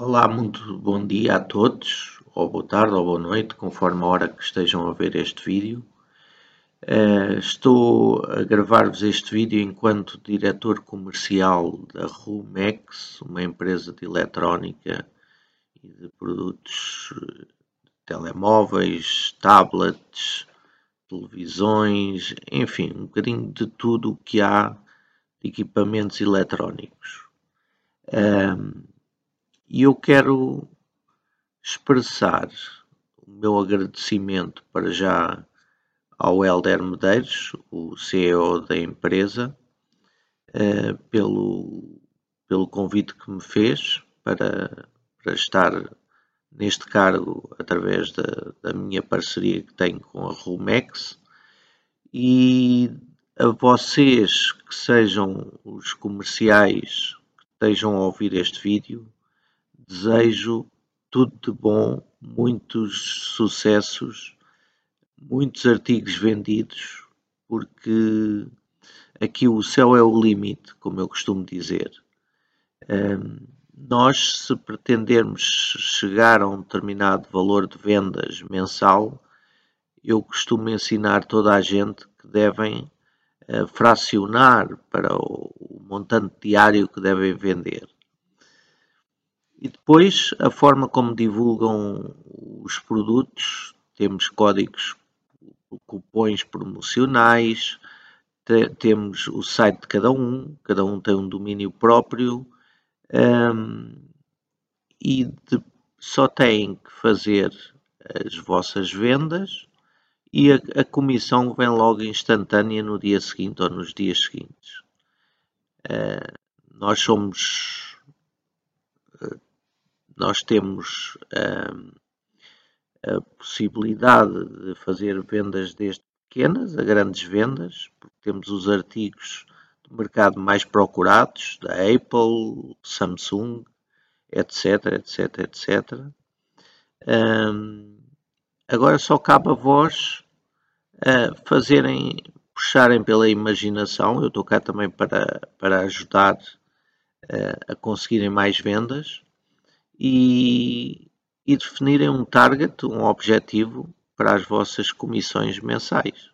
Olá, muito bom dia a todos, ou boa tarde ou boa noite, conforme a hora que estejam a ver este vídeo. Uh, estou a gravar-vos este vídeo enquanto diretor comercial da Rumex, uma empresa de eletrónica e de produtos de telemóveis, tablets, televisões, enfim, um bocadinho de tudo o que há de equipamentos eletrónicos. Um, e eu quero expressar o meu agradecimento para já ao Helder Medeiros, o CEO da empresa, uh, pelo, pelo convite que me fez para, para estar neste cargo através da, da minha parceria que tenho com a Rumex. E a vocês que sejam os comerciais que estejam a ouvir este vídeo, desejo tudo de bom, muitos sucessos, muitos artigos vendidos, porque aqui o céu é o limite, como eu costumo dizer. Um, nós, se pretendermos chegar a um determinado valor de vendas mensal, eu costumo ensinar toda a gente que devem uh, fracionar para o, o montante diário que devem vender. E depois a forma como divulgam os produtos, temos códigos, cupons promocionais, te, temos o site de cada um, cada um tem um domínio próprio um, e de, só têm que fazer as vossas vendas e a, a, comissão vem logo instantânea no dia seguinte ou nos dias seguintes. Uh, nós somos nós temos hum, a possibilidade de fazer vendas desde pequenas a grandes vendas, porque temos os artigos do mercado mais procurados, da Apple, Samsung, etc, etc, etc. Um, agora só cabe a vós fazerem, puxarem pela imaginação, eu estou cá também para, para ajudar a conseguirem mais vendas, e, e definirem um target, um objetivo para as vossas comissões mensais.